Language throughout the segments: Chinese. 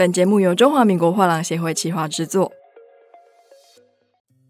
本节目由中华民国画廊协会企划制作。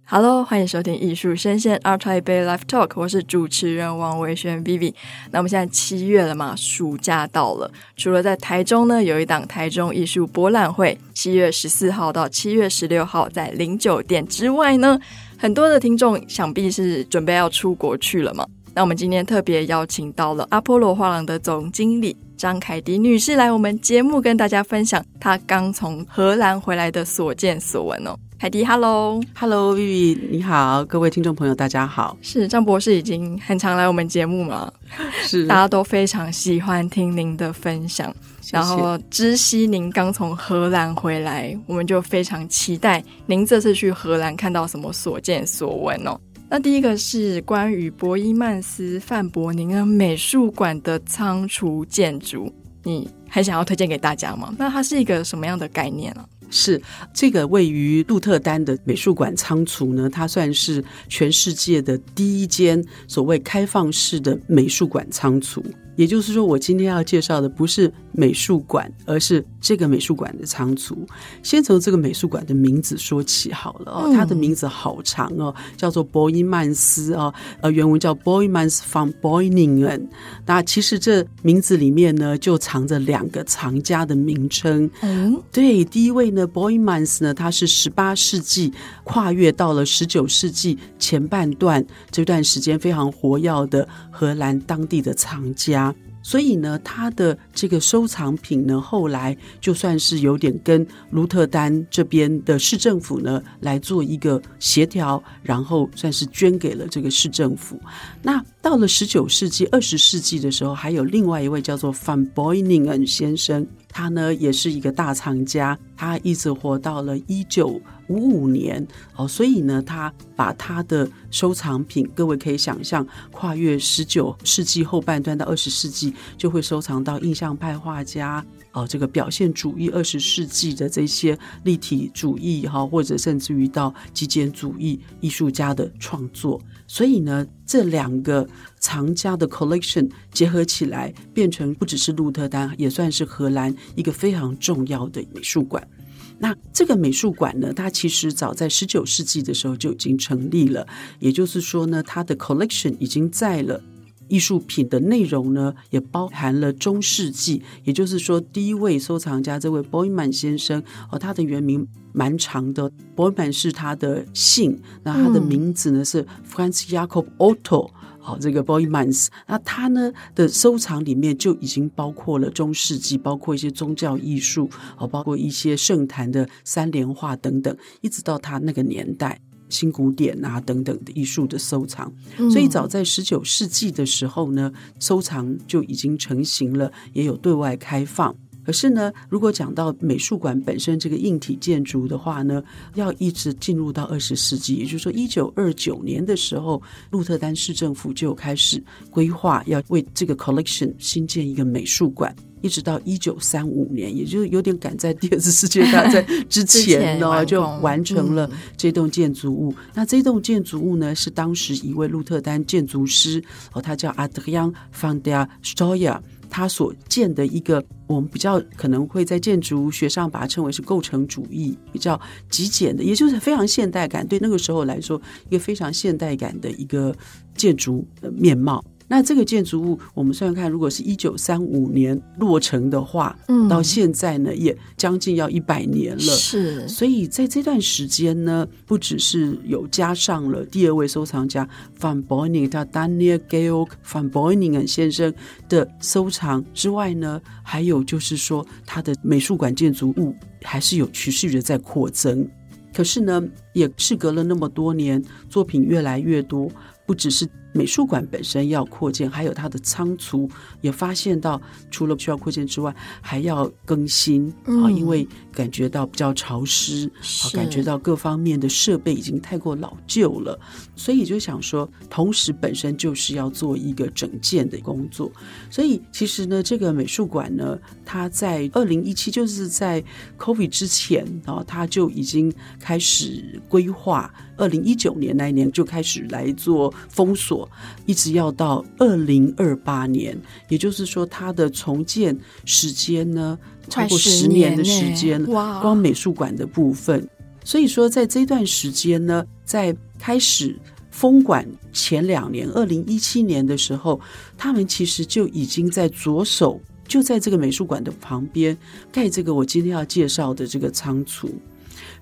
Hello，欢迎收听艺术声线 Art Taipei Live Talk，我是主持人王维轩 Vivi。那我们现在七月了嘛，暑假到了。除了在台中呢，有一档台中艺术博览会，七月十四号到七月十六号在零酒店之外呢，很多的听众想必是准备要出国去了嘛。那我们今天特别邀请到了阿波罗画廊的总经理张凯迪女士来我们节目，跟大家分享她刚从荷兰回来的所见所闻哦。凯迪，Hello，Hello，Vivi，你好，各位听众朋友，大家好。是张博士已经很常来我们节目嘛？是，大家都非常喜欢听您的分享。谢谢。然后知悉您刚从荷兰回来，我们就非常期待您这次去荷兰看到什么所见所闻哦。那第一个是关于博伊曼斯范伯宁恩美术馆的仓储建筑，你还想要推荐给大家吗？那它是一个什么样的概念呢？是这个位于鹿特丹的美术馆仓储呢，它算是全世界的第一间所谓开放式的美术馆仓储。也就是说，我今天要介绍的不是美术馆，而是这个美术馆的仓储。先从这个美术馆的名字说起好了哦，它的名字好长哦，叫做博伊曼斯哦，呃，原文叫 Boijmans von Boyningen。那其实这名字里面呢，就藏着两个藏家的名称。嗯，对，第一位呢，Boijmans 呢，他是十八世纪跨越到了十九世纪前半段这段时间非常活跃的荷兰当地的藏家。所以呢，他的这个收藏品呢，后来就算是有点跟卢特丹这边的市政府呢来做一个协调，然后算是捐给了这个市政府。那到了十九世纪、二十世纪的时候，还有另外一位叫做 Van Beuningen 先生。他呢也是一个大藏家，他一直活到了一九五五年。哦，所以呢，他把他的收藏品，各位可以想象，跨越十九世纪后半段到二十世纪，就会收藏到印象派画家哦，这个表现主义二十世纪的这些立体主义哈，或者甚至于到极简主义艺术家的创作，所以呢。这两个藏家的 collection 结合起来，变成不只是鹿特丹，也算是荷兰一个非常重要的美术馆。那这个美术馆呢，它其实早在十九世纪的时候就已经成立了，也就是说呢，它的 collection 已经在了。艺术品的内容呢，也包含了中世纪，也就是说，第一位收藏家这位 Boijmans 先生哦，他的原名蛮长的，Boijmans 是他的姓，那他的名字呢是 Franz Jakob Otto，好，这个 Boijmans，那他呢的收藏里面就已经包括了中世纪，包括一些宗教艺术，哦，包括一些圣坛的三联画等等，一直到他那个年代。新古典啊等等的艺术的收藏，所以早在十九世纪的时候呢，收藏就已经成型了，也有对外开放。可是呢，如果讲到美术馆本身这个硬体建筑的话呢，要一直进入到二十世纪，也就是说一九二九年的时候，鹿特丹市政府就开始规划要为这个 collection 新建一个美术馆。一直到一九三五年，也就是有点赶在第二次世界大战 之前呢，前就完成了这栋建筑物。嗯、那这栋建筑物呢，是当时一位鹿特丹建筑师哦，他叫 Adriaan van der Stöyer，他所建的一个我们比较可能会在建筑学上把它称为是构成主义，比较极简的，也就是非常现代感。对那个时候来说，一个非常现代感的一个建筑的面貌。那这个建筑物，我们算算看，如果是一九三五年落成的话，嗯，到现在呢，也将近要一百年了。是，所以在这段时间呢，不只是有加上了第二位收藏家 Van Beuningen 叫 Daniel Georg Van Beuningen 先生的收藏之外呢，还有就是说，他的美术馆建筑物还是有持续的在扩增。可是呢，也事隔了那么多年，作品越来越多，不只是。美术馆本身要扩建，还有它的仓储也发现到，除了需要扩建之外，还要更新啊，嗯、因为感觉到比较潮湿，是感觉到各方面的设备已经太过老旧了，所以就想说，同时本身就是要做一个整建的工作。所以其实呢，这个美术馆呢，它在二零一七，就是在 COVID 之前啊，它就已经开始规划。二零一九年那一年就开始来做封锁，一直要到二零二八年，也就是说，它的重建时间呢，超过十年的时间，哇！光美术馆的部分，所以说在这段时间呢，在开始封馆前两年，二零一七年的时候，他们其实就已经在着手，就在这个美术馆的旁边盖这个我今天要介绍的这个仓储。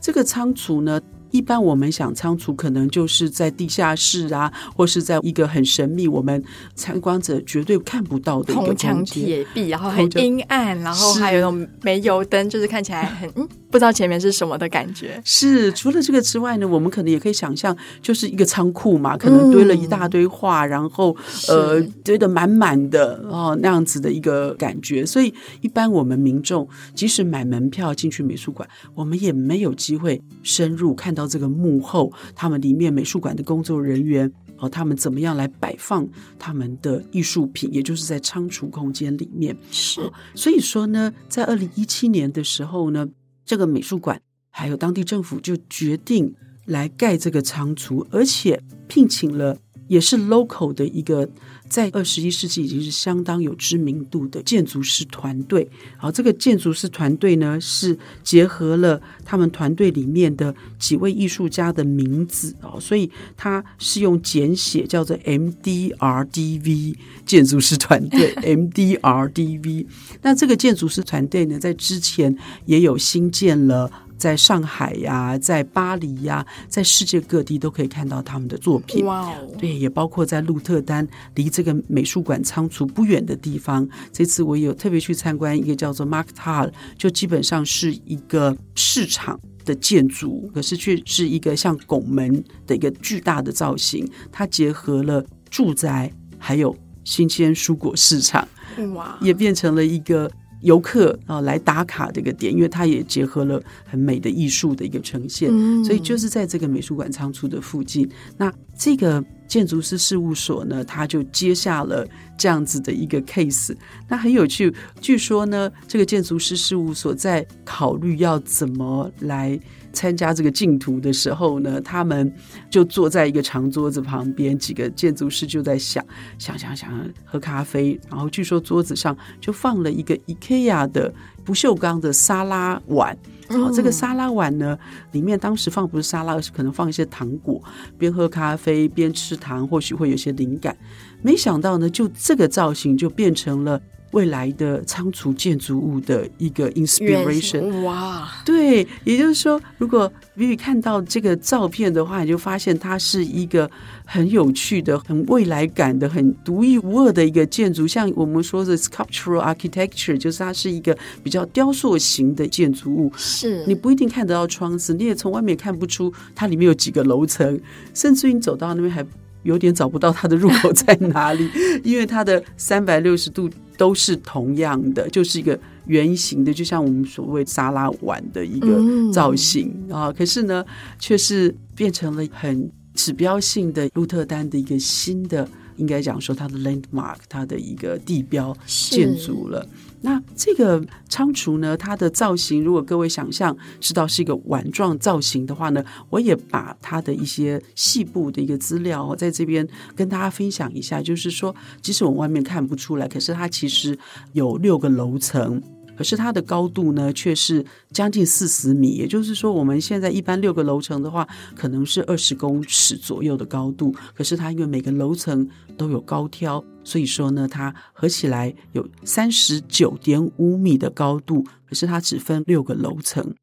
这个仓储呢，一般我们想仓储可能就是在地下室啊，或是在一个很神秘，我们参观者绝对看不到的一个空墙铁壁，然后很阴暗，然后还有那种煤油灯，就是看起来很嗯，不知道前面是什么的感觉。是除了这个之外呢，我们可能也可以想象，就是一个仓库嘛，可能堆了一大堆画，嗯、然后呃堆得满满的哦那样子的一个感觉。所以一般我们民众即使买门票进去美术馆，我们也没有机会深入看到这个幕后，他们里面美术馆的工作人员哦，他们怎么样来摆放他们的艺术品，也就是在仓储空间里面。是，所以说呢，在二零一七年的时候呢。这个美术馆还有当地政府就决定来盖这个仓储，而且聘请了也是 local 的一个在二十一世纪已经是相当有知名度的建筑师团队。好，这个建筑师团队呢是结合了他们团队里面的几位艺术家的名字哦，所以他是用简写叫做 MDRDV 建筑师团队 MDRDV。那这个建筑师团队呢，在之前也有新建了。在上海呀，在巴黎呀，在世界各地都可以看到他们的作品。哇哦！对，也包括在鹿特丹，离这个美术馆仓储不远的地方。这次我有特别去参观一个叫做 Markthal，就基本上是一个市场的建筑，可是却是一个像拱门的一个巨大的造型。它结合了住宅，还有新鲜蔬果市场。哇！也变成了一个。游客啊，来打卡这个点，因为它也结合了很美的艺术的一个呈现，嗯、所以就是在这个美术馆仓储的附近。那这个建筑师事务所呢，他就接下了这样子的一个 case。那很有趣，据说呢，这个建筑师事务所在考虑要怎么来。参加这个竞图的时候呢，他们就坐在一个长桌子旁边，几个建筑师就在想想想想喝咖啡，然后据说桌子上就放了一个 IKEA 的不锈钢的沙拉碗。然后这个沙拉碗呢，里面当时放不是沙拉，而是可能放一些糖果，边喝咖啡边吃糖，或许会有些灵感。没想到呢，就这个造型就变成了。未来的仓储建筑物的一个 inspiration，哇，对，也就是说，如果 Vivi 看到这个照片的话，你就发现它是一个很有趣的、很未来感的、很独一无二的一个建筑。像我们说的 sculptural architecture，就是它是一个比较雕塑型的建筑物。是，你不一定看得到窗子，你也从外面看不出它里面有几个楼层，甚至于你走到那边还有点找不到它的入口在哪里，因为它的三百六十度。都是同样的，就是一个圆形的，就像我们所谓沙拉碗的一个造型啊。可是呢，却是变成了很指标性的鹿特丹的一个新的，应该讲说它的 landmark，它的一个地标建筑了。那这个仓储呢，它的造型，如果各位想象知道是一个碗状造型的话呢，我也把它的一些细部的一个资料在这边跟大家分享一下。就是说，即使我们外面看不出来，可是它其实有六个楼层。可是它的高度呢，却是将近四十米。也就是说，我们现在一般六个楼层的话，可能是二十公尺左右的高度。可是它因为每个楼层都有高挑，所以说呢，它合起来有三十九点五米的高度。可是它只分六个楼层。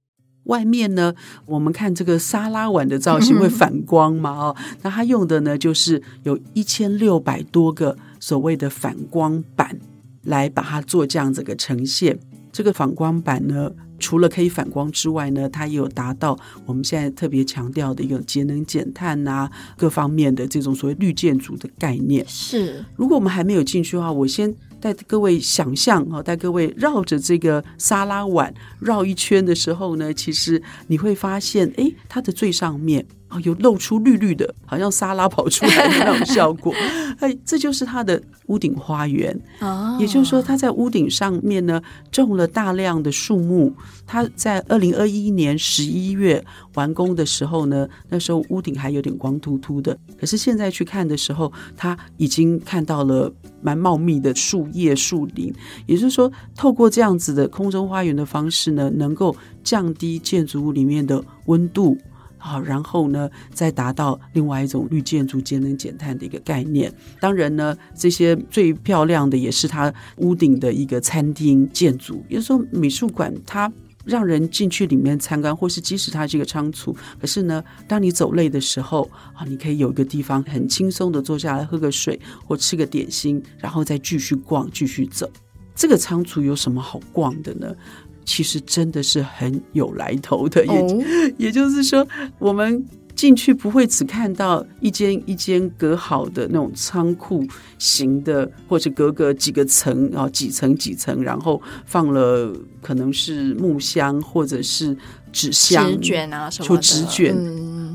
外面呢，我们看这个沙拉碗的造型会反 光嘛？哦，那它用的呢，就是有一千六百多个所谓的反光板来把它做这样子个呈现。这个反光板呢，除了可以反光之外呢，它也有达到我们现在特别强调的一个节能减碳啊，各方面的这种所谓绿建筑的概念。是，如果我们还没有进去的话，我先带各位想象啊，带各位绕着这个沙拉碗绕一圈的时候呢，其实你会发现，哎，它的最上面啊，有露出绿绿的，好像沙拉跑出来的那种效果。哎，这就是它的屋顶花园啊。也就是说，它在屋顶上面呢种了大量的树木。它在二零二一年十一月完工的时候呢，那时候屋顶还有点光秃秃的。可是现在去看的时候，它已经看到了蛮茂密的树叶树林。也就是说，透过这样子的空中花园的方式呢，能够降低建筑物里面的温度。好，然后呢，再达到另外一种绿建筑节能减碳的一个概念。当然呢，这些最漂亮的也是它屋顶的一个餐厅建筑。也就是说，美术馆它让人进去里面参观，或是即使它是一个仓储，可是呢，当你走累的时候啊，你可以有一个地方很轻松的坐下来喝个水或吃个点心，然后再继续逛，继续走。这个仓储有什么好逛的呢？其实真的是很有来头的，也、oh. 也就是说，我们进去不会只看到一间一间隔好的那种仓库型的，或者隔个几个层啊，几层几层，然后放了可能是木箱或者是纸箱、纸卷啊什么的，纸卷。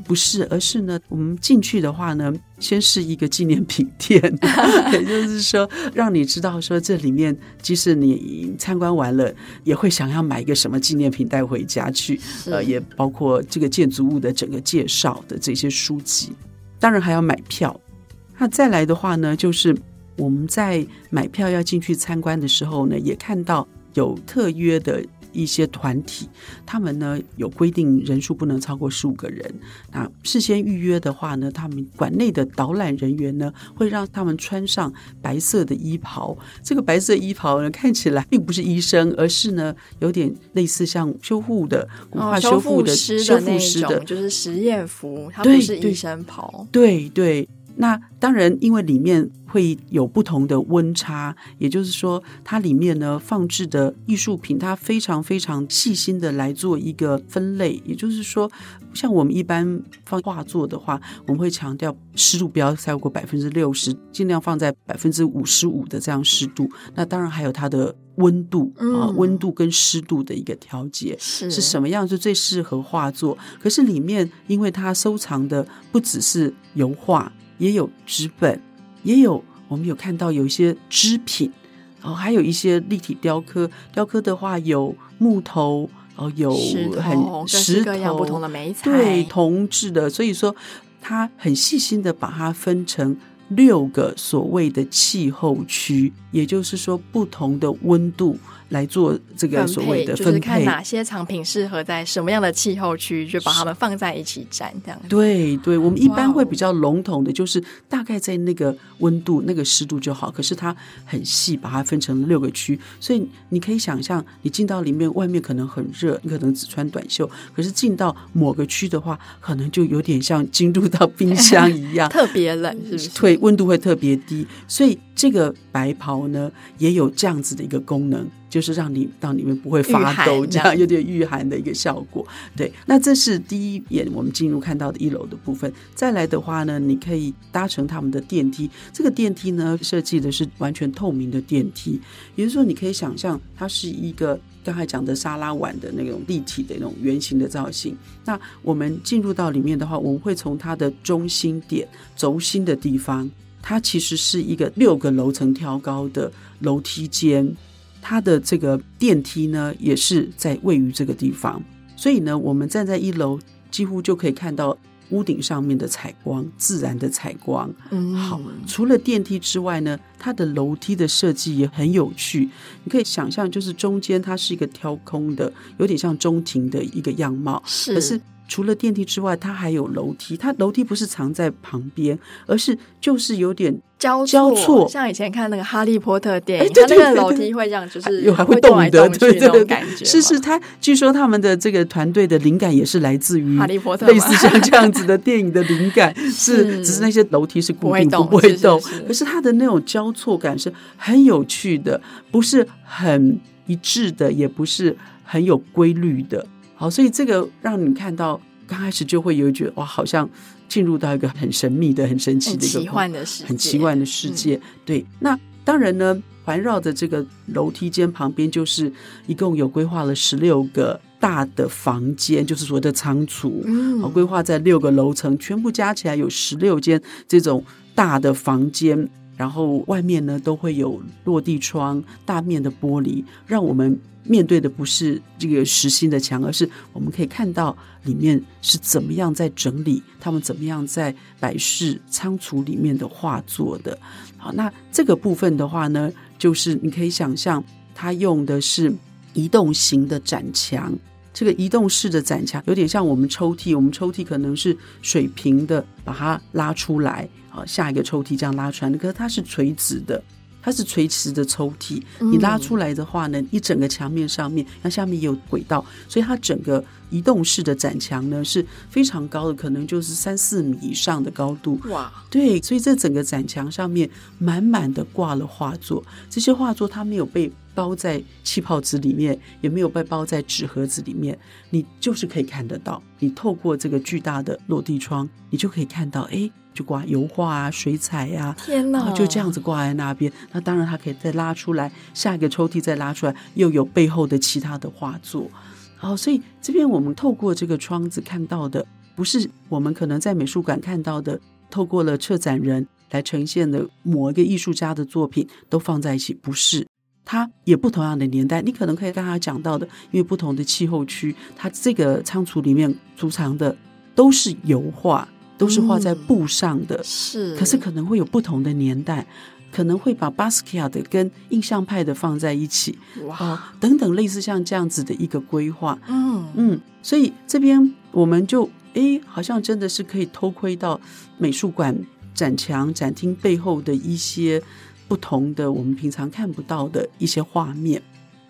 嗯不是，而是呢，我们进去的话呢，先是一个纪念品店，也就是说，让你知道说这里面，即使你参观完了，也会想要买一个什么纪念品带回家去。呃，也包括这个建筑物的整个介绍的这些书籍，当然还要买票。那再来的话呢，就是我们在买票要进去参观的时候呢，也看到有特约的。一些团体，他们呢有规定人数不能超过十五个人。那事先预约的话呢，他们馆内的导览人员呢会让他们穿上白色的衣袍。这个白色衣袍呢看起来并不是医生，而是呢有点类似像修护的、古化修复的、修复师的，就是实验服。它不是医生袍。对对。那当然，因为里面会有不同的温差，也就是说，它里面呢放置的艺术品，它非常非常细心的来做一个分类。也就是说，像我们一般放画作的话，我们会强调湿度不要超过百分之六十，尽量放在百分之五十五的这样湿度。那当然还有它的温度啊，温度跟湿度的一个调节是是什么样是最适合画作。可是里面，因为它收藏的不只是油画。也有纸本，也有我们有看到有一些织品，哦，还有一些立体雕刻。雕刻的话有木头，哦，有很石头，不同的媒材，对，铜制的。所以说，他很细心的把它分成六个所谓的气候区，也就是说不同的温度。来做这个所谓的分配，就是看哪些藏品适合在什么样的气候区，就把它们放在一起展，这样。对对，我们一般会比较笼统的，就是大概在那个温度、那个湿度就好。可是它很细，把它分成六个区，所以你可以想象，你进到里面，外面可能很热，你可能只穿短袖；可是进到某个区的话，可能就有点像进入到冰箱一样，特别冷，是不是？对，温度会特别低，所以这个白袍呢，也有这样子的一个功能。就是让你到里面不会发抖，这样有点御寒的一个效果。对，那这是第一眼我们进入看到的一楼的部分。再来的话呢，你可以搭乘他们的电梯。这个电梯呢，设计的是完全透明的电梯，也就是说，你可以想象它是一个刚才讲的沙拉碗的那种立体的那种圆形的造型。那我们进入到里面的话，我们会从它的中心点轴心的地方，它其实是一个六个楼层挑高的楼梯间。它的这个电梯呢，也是在位于这个地方，所以呢，我们站在一楼，几乎就可以看到屋顶上面的采光，自然的采光。嗯，好，除了电梯之外呢，它的楼梯的设计也很有趣。你可以想象，就是中间它是一个挑空的，有点像中庭的一个样貌。是，可是。除了电梯之外，它还有楼梯。它楼梯不是藏在旁边，而是就是有点交交错，像以前看那个《哈利波特》电影，它那个楼梯会这样，就是有还会动的，对对对，感觉。是是，他据说他们的这个团队的灵感也是来自于《哈利波特》，类似像这样子的电影的灵感 是，只是那些楼梯是固定不会动，可是它的那种交错感是很有趣的，不是很一致的，也不是很有规律的。好，所以这个让你看到，刚开始就会有觉得哇，好像进入到一个很神秘的、很神奇的一个很奇幻的世界，很奇幻的世界。嗯、对，那当然呢，环绕着这个楼梯间旁边，就是一共有规划了十六个大的房间，就是所谓的仓储，嗯，规划在六个楼层，全部加起来有十六间这种大的房间，然后外面呢都会有落地窗、大面的玻璃，让我们面对的不是这个实心的墙，而是我们可以看到里面是怎么样在整理，他们怎么样在摆饰仓储里面的画作的。好，那这个部分的话呢，就是你可以想象，它用的是移动型的展墙。这个移动式的展墙有点像我们抽屉，我们抽屉可能是水平的，把它拉出来，好，下一个抽屉这样拉出来，可是它是垂直的。它是垂直的抽屉，你拉出来的话呢，一整个墙面上面，那下面也有轨道，所以它整个移动式的展墙呢是非常高的，可能就是三四米以上的高度。哇，对，所以这整个展墙上面满满的挂了画作，这些画作它没有被包在气泡纸里面，也没有被包在纸盒子里面，你就是可以看得到。你透过这个巨大的落地窗，你就可以看到，哎。就挂油画啊、水彩呀、啊，天哪，然后就这样子挂在那边。那当然，它可以再拉出来，下一个抽屉再拉出来，又有背后的其他的画作。好，所以这边我们透过这个窗子看到的，不是我们可能在美术馆看到的，透过了策展人来呈现的某一个艺术家的作品都放在一起，不是。它也不同样的年代，你可能可以跟他讲到的，因为不同的气候区，它这个仓储里面储藏的都是油画。都是画在布上的，嗯、是。可是可能会有不同的年代，可能会把巴斯克亚的跟印象派的放在一起，哇、呃，等等类似像这样子的一个规划，嗯嗯。所以这边我们就哎，好像真的是可以偷窥到美术馆展墙展厅背后的一些不同的我们平常看不到的一些画面。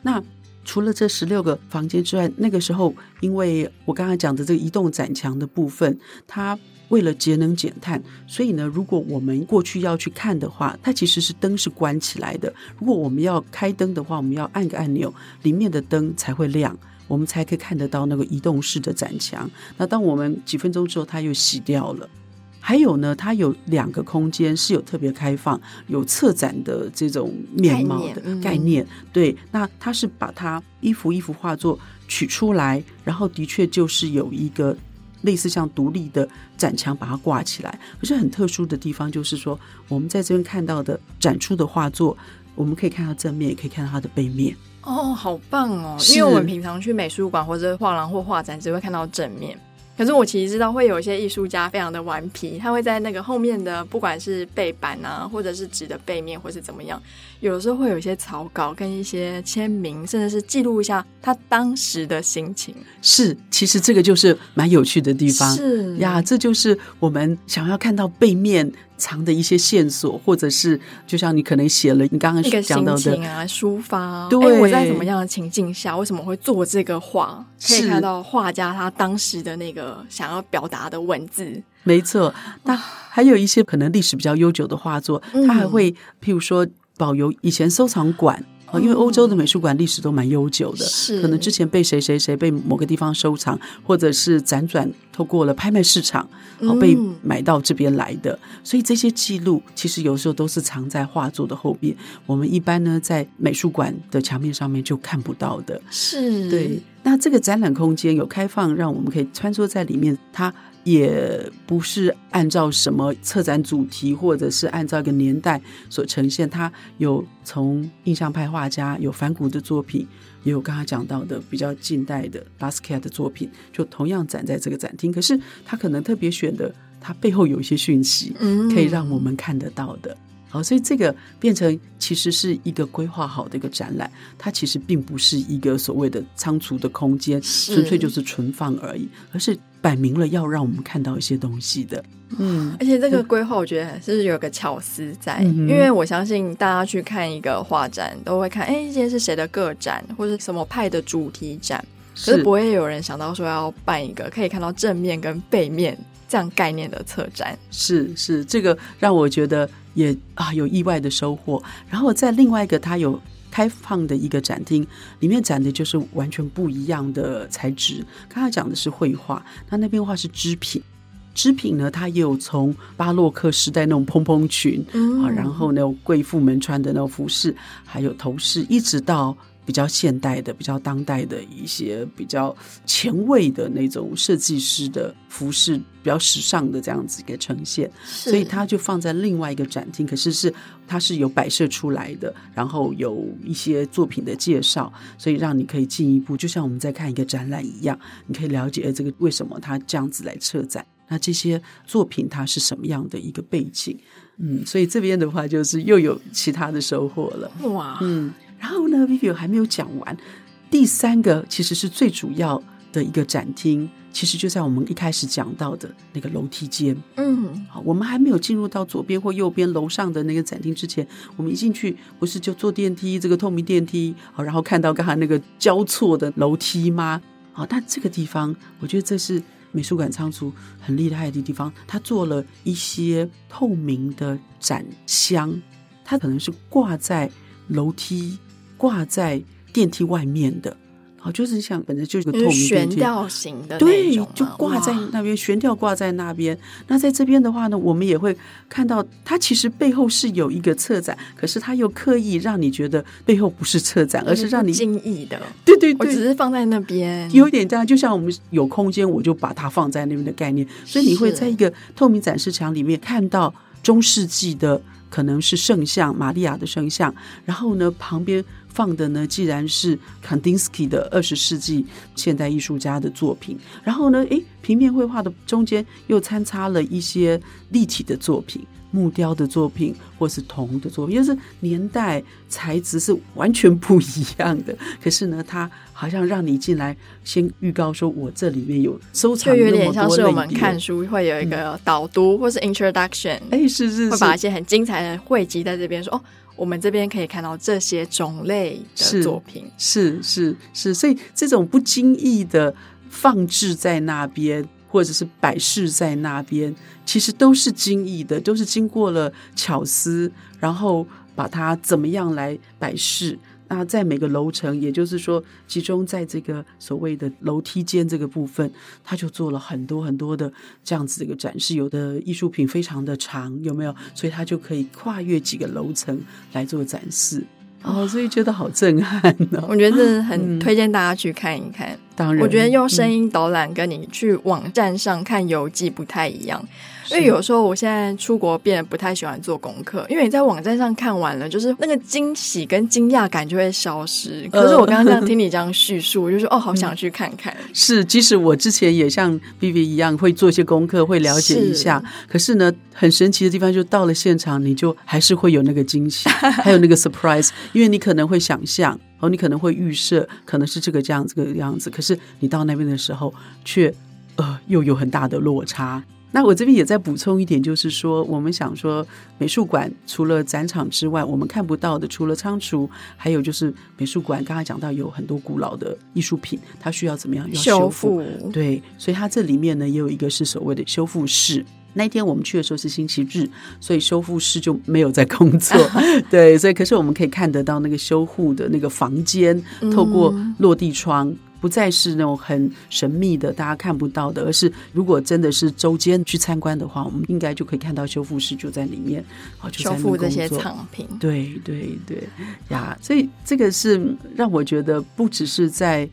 那除了这十六个房间之外，那个时候因为我刚才讲的这个移动展墙的部分，它。为了节能减碳，所以呢，如果我们过去要去看的话，它其实是灯是关起来的。如果我们要开灯的话，我们要按个按钮，里面的灯才会亮，我们才可以看得到那个移动式的展墙。那当我们几分钟之后，它又熄掉了。还有呢，它有两个空间是有特别开放、有策展的这种面貌的概念。概念对，那它是把它一幅一幅画作取出来，然后的确就是有一个。类似像独立的展墙，把它挂起来。可是很特殊的地方就是说，我们在这边看到的展出的画作，我们可以看到正面，也可以看到它的背面。哦，好棒哦！因为我们平常去美术馆或者画廊或画展，只会看到正面。可是我其实知道会有一些艺术家非常的顽皮，他会在那个后面的不管是背板啊，或者是纸的背面，或是怎么样，有的时候会有一些草稿跟一些签名，甚至是记录一下他当时的心情。是，其实这个就是蛮有趣的地方。是呀，这就是我们想要看到背面。藏的一些线索，或者是就像你可能写了你刚刚讲到的啊，抒发。对、欸，我在什么样的情境下，为什么会做这个画？可以看到画家他当时的那个想要表达的文字。没错，那还有一些可能历史比较悠久的画作，他、嗯、还会譬如说保留以前收藏馆。因为欧洲的美术馆历史都蛮悠久的，是可能之前被谁谁谁被某个地方收藏，或者是辗转透过了拍卖市场，好被买到这边来的。所以这些记录其实有时候都是藏在画作的后面，我们一般呢在美术馆的墙面上面就看不到的。是，对。那这个展览空间有开放，让我们可以穿梭在里面，它。也不是按照什么策展主题，或者是按照一个年代所呈现。它有从印象派画家有梵谷的作品，也有刚刚讲到的比较近代的巴斯克亚的作品，就同样展在这个展厅。可是他可能特别选的，它背后有一些讯息，可以让我们看得到的。好，所以这个变成其实是一个规划好的一个展览，它其实并不是一个所谓的仓储的空间，纯粹就是存放而已，而是。摆明了要让我们看到一些东西的，嗯，而且这个规划我觉得是有个巧思在，嗯，因为我相信大家去看一个画展都会看，哎，今天是谁的个展，或是什么派的主题展，可是不会有人想到说要办一个可以看到正面跟背面这样概念的策展，是是，这个让我觉得也啊有意外的收获，然后在另外一个它有。开放的一个展厅，里面展的就是完全不一样的材质。刚才讲的是绘画，那那边画是织品。织品呢，它也有从巴洛克时代那种蓬蓬裙啊，然后那种贵妇们穿的那种服饰，还有头饰，一直到比较现代的、比较当代的一些比较前卫的那种设计师的服饰，比较时尚的这样子一个呈现，所以它就放在另外一个展厅。可是是它是有摆设出来的，然后有一些作品的介绍，所以让你可以进一步，就像我们在看一个展览一样，你可以了解这个为什么它这样子来策展。那这些作品它是什么样的一个背景？嗯，所以这边的话就是又有其他的收获了。哇，嗯。然后呢，Vivi 还没有讲完，第三个其实是最主要的一个展厅，其实就在我们一开始讲到的那个楼梯间。嗯，好，我们还没有进入到左边或右边楼上的那个展厅之前，我们一进去不是就坐电梯，这个透明电梯，好，然后看到刚才那个交错的楼梯吗？好，但这个地方，我觉得这是美术馆仓储很厉害的地方，它做了一些透明的展箱，它可能是挂在楼梯。挂在电梯外面的，好，就是像本来就是个透明悬吊型的，对，就挂在那边，悬吊挂在那边。那在这边的话呢，我们也会看到，它其实背后是有一个策展，可是它又刻意让你觉得背后不是策展，而是让你惊异的。对对对，我只是放在那边，有点这样，就像我们有空间，我就把它放在那边的概念。所以你会在一个透明展示墙里面看到中世纪的，可能是圣像玛利亚的圣像，然后呢，旁边。放的呢，既然是卡丁斯基的二十世纪现代艺术家的作品，然后呢，诶，平面绘画的中间又参差了一些立体的作品。木雕的作品，或是铜的作品，就是年代材质是完全不一样的。可是呢，它好像让你进来，先预告说，我这里面有收藏，就有点像是我们看书 会有一个导读，或是 introduction，哎，是是是，会把一些很精彩的汇集在这边，说哦，我们这边可以看到这些种类的作品，是是是，所以这种不经意的放置在那边。或者是摆饰在那边，其实都是精益的，都是经过了巧思，然后把它怎么样来摆饰。那在每个楼层，也就是说，集中在这个所谓的楼梯间这个部分，他就做了很多很多的这样子的一个展示。有的艺术品非常的长，有没有？所以他就可以跨越几个楼层来做展示。哦，所以觉得好震撼呢、哦。我觉得很推荐大家去看一看。嗯、当然，我觉得用声音导览跟你去网站上看游记不太一样。因为有时候我现在出国变得不太喜欢做功课，因为你在网站上看完了，就是那个惊喜跟惊讶感就会消失。可是我刚刚这样听 你这样叙述，我就说哦，好想去看看。是，即使我之前也像 Vivi 一样会做一些功课，会了解一下。是可是呢，很神奇的地方就到了现场，你就还是会有那个惊喜，还有那个 surprise，因为你可能会想象，哦，你可能会预设可能是这个这样子，这个样子。可是你到那边的时候，却呃又有很大的落差。那我这边也再补充一点，就是说，我们想说，美术馆除了展场之外，我们看不到的，除了仓储，还有就是美术馆刚才讲到有很多古老的艺术品，它需要怎么样要？修复。对，所以它这里面呢也有一个是所谓的修复室。那一天我们去的时候是星期日，所以修复师就没有在工作。对，所以可是我们可以看得到那个修复的那个房间，透过落地窗。嗯不再是那种很神秘的，大家看不到的，而是如果真的是周间去参观的话，我们应该就可以看到修复师就在里面，哦，就。修复这些藏品。对对对呀，所以这个是让我觉得不只是在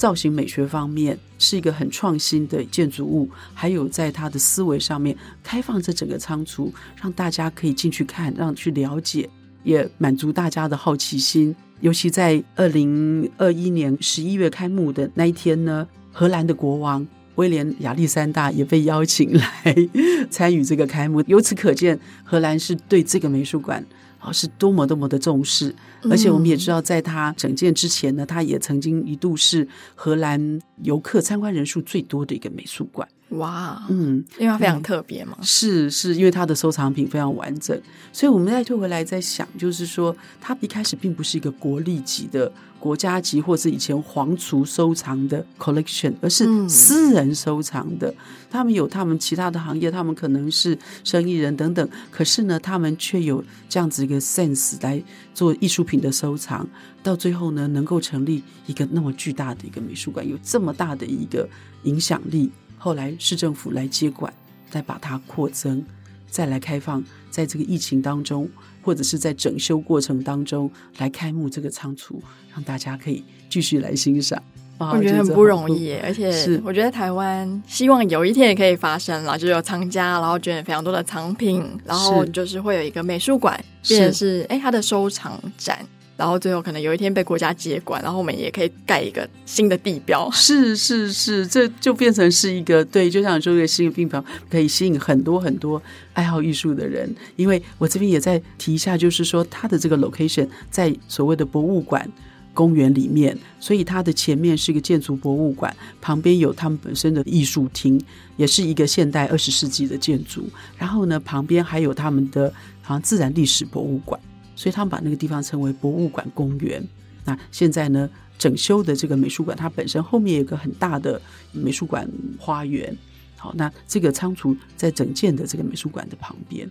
造型美学方面是一个很创新的建筑物，还有在他的思维上面开放这整个仓储，让大家可以进去看，让去了解，也满足大家的好奇心。尤其在二零二一年十一月开幕的那一天呢，荷兰的国王威廉亚历山大也被邀请来 参与这个开幕。由此可见，荷兰是对这个美术馆啊是多么多么的重视。而且我们也知道，在他整建之前呢，他也曾经一度是荷兰游客参观人数最多的一个美术馆。哇，嗯，因为它非常特别嘛，是是，因为它的收藏品非常完整，所以我们再退回来再想，就是说，它一开始并不是一个国立级的、国家级，或是以前皇族收藏的 collection，而是私人收藏的。嗯、他们有他们其他的行业，他们可能是生意人等等，可是呢，他们却有这样子一个 sense 来做艺术品的收藏，到最后呢，能够成立一个那么巨大的一个美术馆，有这么大的一个影响力。后来市政府来接管，再把它扩增，再来开放，在这个疫情当中，或者是在整修过程当中来开幕这个仓储，让大家可以继续来欣赏。我觉得很不容易，而且是我觉得台湾希望有一天也可以发生了，就有藏家，然后捐非常多的藏品，然后就是会有一个美术馆，变成是哎它的收藏展。然后最后可能有一天被国家接管，然后我们也可以盖一个新的地标。是是是，这就变成是一个对，就像你说的新的地标，可以吸引很多很多爱好艺术的人。因为我这边也在提一下，就是说它的这个 location 在所谓的博物馆公园里面，所以它的前面是一个建筑博物馆，旁边有他们本身的艺术厅，也是一个现代二十世纪的建筑。然后呢，旁边还有他们的好像自然历史博物馆。所以他们把那个地方称为博物馆公园。那现在呢，整修的这个美术馆，它本身后面有一个很大的美术馆花园。好，那这个仓储在整建的这个美术馆的旁边。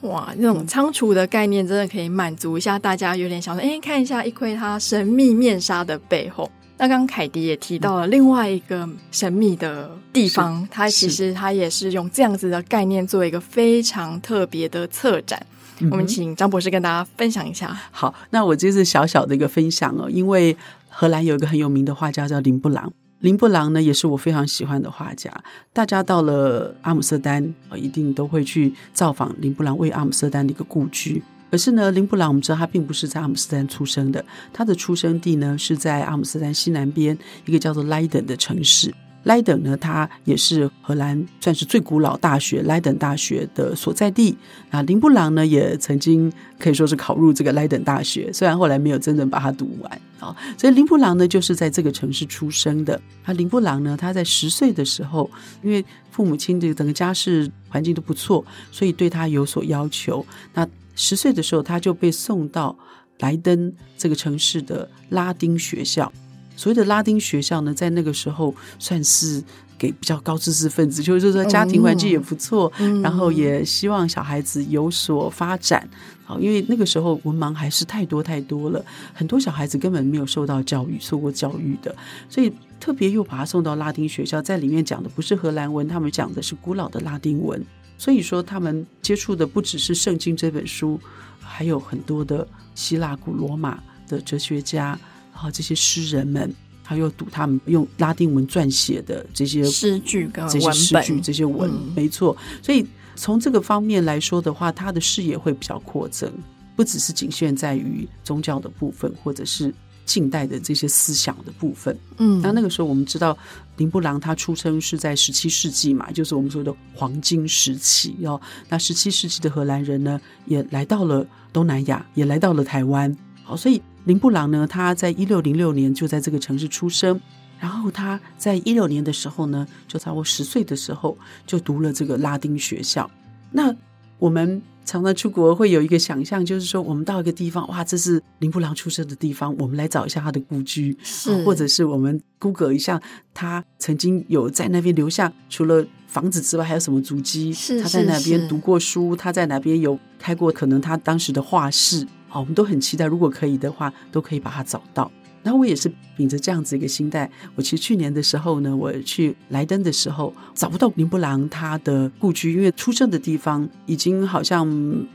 哇，那种仓储的概念真的可以满足一下大家，有点想说，哎，看一下一窥它神秘面纱的背后。那刚刚凯迪也提到了另外一个神秘的地方，它其实它也是用这样子的概念做一个非常特别的策展。我们请张博士跟大家分享一下。嗯、好，那我这是小小的一个分享哦，因为荷兰有一个很有名的画家叫林布朗，林布朗呢也是我非常喜欢的画家。大家到了阿姆斯特丹，一定都会去造访林布朗为阿姆斯特丹的一个故居。可是呢，林布朗我们知道他并不是在阿姆斯特丹出生的，他的出生地呢是在阿姆斯特丹西南边一个叫做莱登的城市。莱登呢，它也是荷兰算是最古老大学莱登大学的所在地。啊，林布朗呢也曾经可以说是考入这个莱登大学，虽然后来没有真正把它读完。啊，所以林布朗呢就是在这个城市出生的。啊，林布朗呢，他在十岁的时候，因为父母亲这个整个家世环境都不错，所以对他有所要求。那十岁的时候，他就被送到莱登这个城市的拉丁学校。所谓的拉丁学校呢，在那个时候算是给比较高知识分子，就是说家庭环境也不错，嗯、然后也希望小孩子有所发展。好，因为那个时候文盲还是太多太多了，很多小孩子根本没有受到教育、受过教育的，所以特别又把他送到拉丁学校，在里面讲的不是荷兰文，他们讲的是古老的拉丁文。所以说，他们接触的不只是圣经这本书，还有很多的希腊、古罗马的哲学家。然后这些诗人们，他又读他们用拉丁文撰写的这些诗句跟这些诗句、这些文，嗯、没错。所以从这个方面来说的话，他的视野会比较扩增，不只是仅限在于宗教的部分，或者是近代的这些思想的部分。嗯，那那个时候我们知道林布朗他出生是在十七世纪嘛，就是我们说的黄金时期哦。那十七世纪的荷兰人呢，也来到了东南亚，也来到了台湾。好，所以。林布朗呢，他在一六零六年就在这个城市出生，然后他在一六年的时候呢，就在我十岁的时候就读了这个拉丁学校。那我们常常出国会有一个想象，就是说我们到一个地方，哇，这是林布朗出生的地方，我们来找一下他的故居，是或者是我们 Google 一下他曾经有在那边留下除了房子之外还有什么足迹？是他在哪边读过书？他在哪边有开过可能他当时的画室？好，我们都很期待，如果可以的话，都可以把它找到。然后我也是秉着这样子一个心态，我其实去年的时候呢，我去莱登的时候找不到林布朗他的故居，因为出生的地方已经好像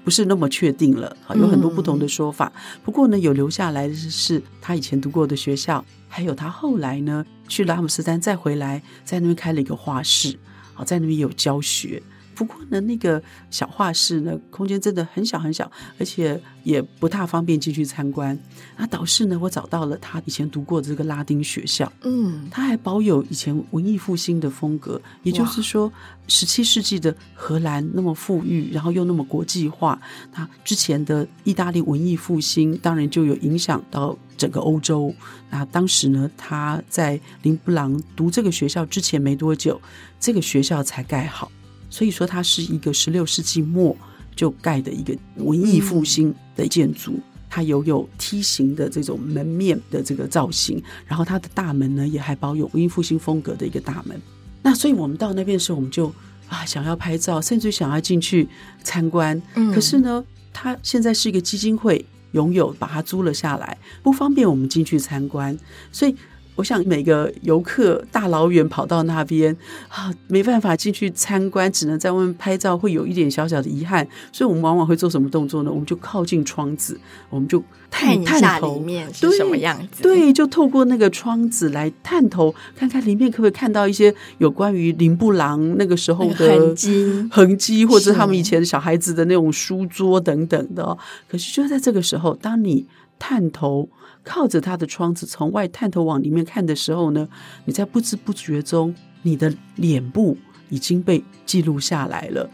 不是那么确定了，好，有很多不同的说法。嗯、不过呢，有留下来的是他以前读过的学校，还有他后来呢去了阿姆斯丹再回来，在那边开了一个画室，好，在那边有教学。不过呢，那个小画室呢，空间真的很小很小，而且也不太方便进去参观。那导师呢，我找到了他以前读过的这个拉丁学校，嗯，他还保有以前文艺复兴的风格，也就是说，十七世纪的荷兰那么富裕，然后又那么国际化。那之前的意大利文艺复兴，当然就有影响到整个欧洲。那当时呢，他在林布朗读这个学校之前没多久，这个学校才盖好。所以说，它是一个十六世纪末就盖的一个文艺复兴的建筑。它有有梯形的这种门面的这个造型，然后它的大门呢也还保有文艺复兴风格的一个大门。那所以我们到那边的时候，我们就啊想要拍照，甚至想要进去参观。可是呢，它现在是一个基金会拥有，把它租了下来，不方便我们进去参观。所以我想每个游客大老远跑到那边啊，没办法进去参观，只能在外面拍照，会有一点小小的遗憾。所以我们往往会做什么动作呢？我们就靠近窗子，我们就探看一下里面是什么样子。对，对，就透过那个窗子来探头，看看里面可不可以看到一些有关于林布朗那个时候的痕迹、痕迹，或者他们以前小孩子的那种书桌等等的。可是就在这个时候，当你探头。靠着他的窗子从外探头往里面看的时候呢，你在不知不觉中，你的脸部已经被记录下来了。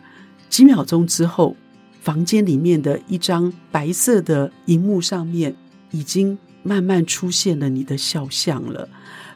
几秒钟之后，房间里面的一张白色的荧幕上面，已经慢慢出现了你的肖像了。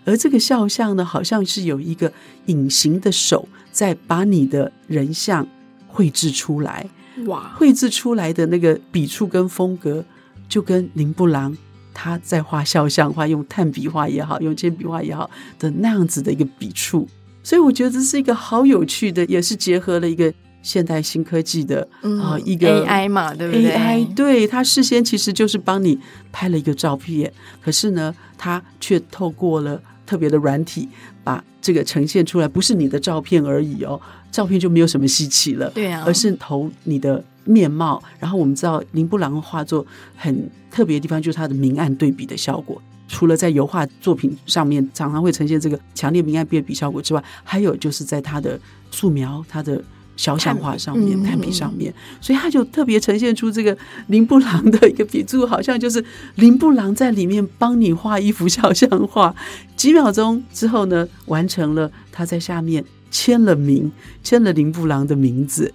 而这个肖像呢，好像是有一个隐形的手在把你的人像绘制出来。哇！绘制出来的那个笔触跟风格，就跟林布朗。他在画肖像画，用炭笔画也好，用铅笔画也好的那样子的一个笔触，所以我觉得这是一个好有趣的，也是结合了一个现代新科技的啊、嗯呃、一个 AI 嘛，对不对？AI 对，他事先其实就是帮你拍了一个照片，可是呢，他却透过了特别的软体把这个呈现出来，不是你的照片而已哦，照片就没有什么稀奇了，对啊，而是投你的。面貌，然后我们知道林布朗的画作很特别的地方，就是它的明暗对比的效果。除了在油画作品上面常常会呈现这个强烈明暗对比效果之外，还有就是在他的素描、他的肖像画上面、炭笔上面，所以他就特别呈现出这个林布朗的一个笔触，好像就是林布朗在里面帮你画一幅肖像画。几秒钟之后呢，完成了，他在下面签了名，签了林布朗的名字。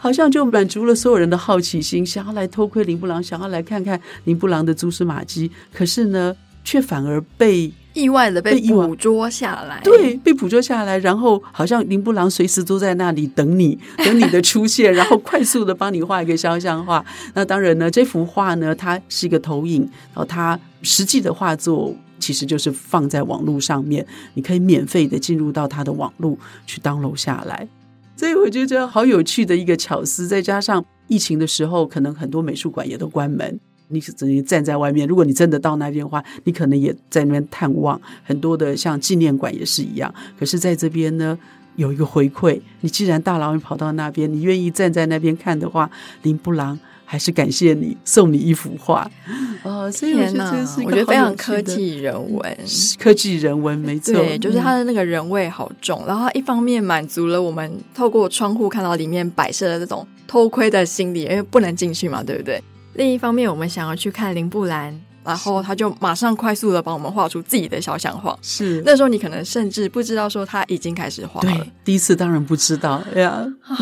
好像就满足了所有人的好奇心，想要来偷窥林布朗，想要来看看林布朗的蛛丝马迹。可是呢，却反而被意外的被捕捉下来。对，被捕捉下来，然后好像林布朗随时都在那里等你，等你的出现，然后快速的帮你画一个肖像画。那当然呢，这幅画呢，它是一个投影，然后它实际的画作其实就是放在网络上面，你可以免费的进入到它的网络去登录下来。所以我觉得好有趣的一个巧思，再加上疫情的时候，可能很多美术馆也都关门，你只能站在外面。如果你真的到那边的话，你可能也在那边探望很多的，像纪念馆也是一样。可是在这边呢，有一个回馈，你既然大老远跑到那边，你愿意站在那边看的话，林布朗。还是感谢你送你一幅画哦，所以我觉得这是我觉得非常科技人文，科技人文没错，对，就是它的那个人味好重。嗯、然后它一方面满足了我们透过窗户看到里面摆设的这种偷窥的心理，因为不能进去嘛，对不对？另一方面，我们想要去看林布兰。然后他就马上快速的帮我们画出自己的肖像画。是那时候你可能甚至不知道说他已经开始画了。对，第一次当然不知道呀。啊，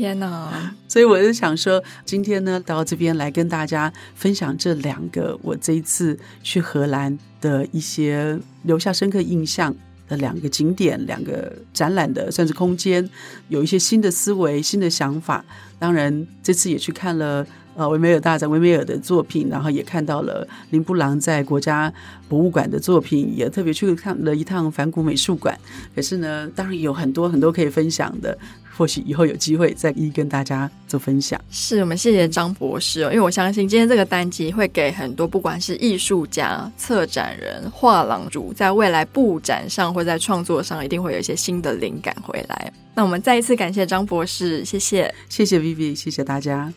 天哪！所以我就想说，今天呢到这边来跟大家分享这两个我这一次去荷兰的一些留下深刻印象的两个景点、两个展览的算是空间，有一些新的思维、新的想法。当然这次也去看了。呃，维梅尔大展，维梅尔的作品，然后也看到了林布朗在国家博物馆的作品，也特别去看了一趟梵谷美术馆。可是呢，当然有很多很多可以分享的，或许以后有机会再一一跟大家做分享。是我们谢谢张博士哦，因为我相信今天这个单集会给很多不管是艺术家、策展人、画廊主，在未来布展上或在创作上，一定会有一些新的灵感回来。那我们再一次感谢张博士，谢谢，谢谢 Vivi，谢谢大家。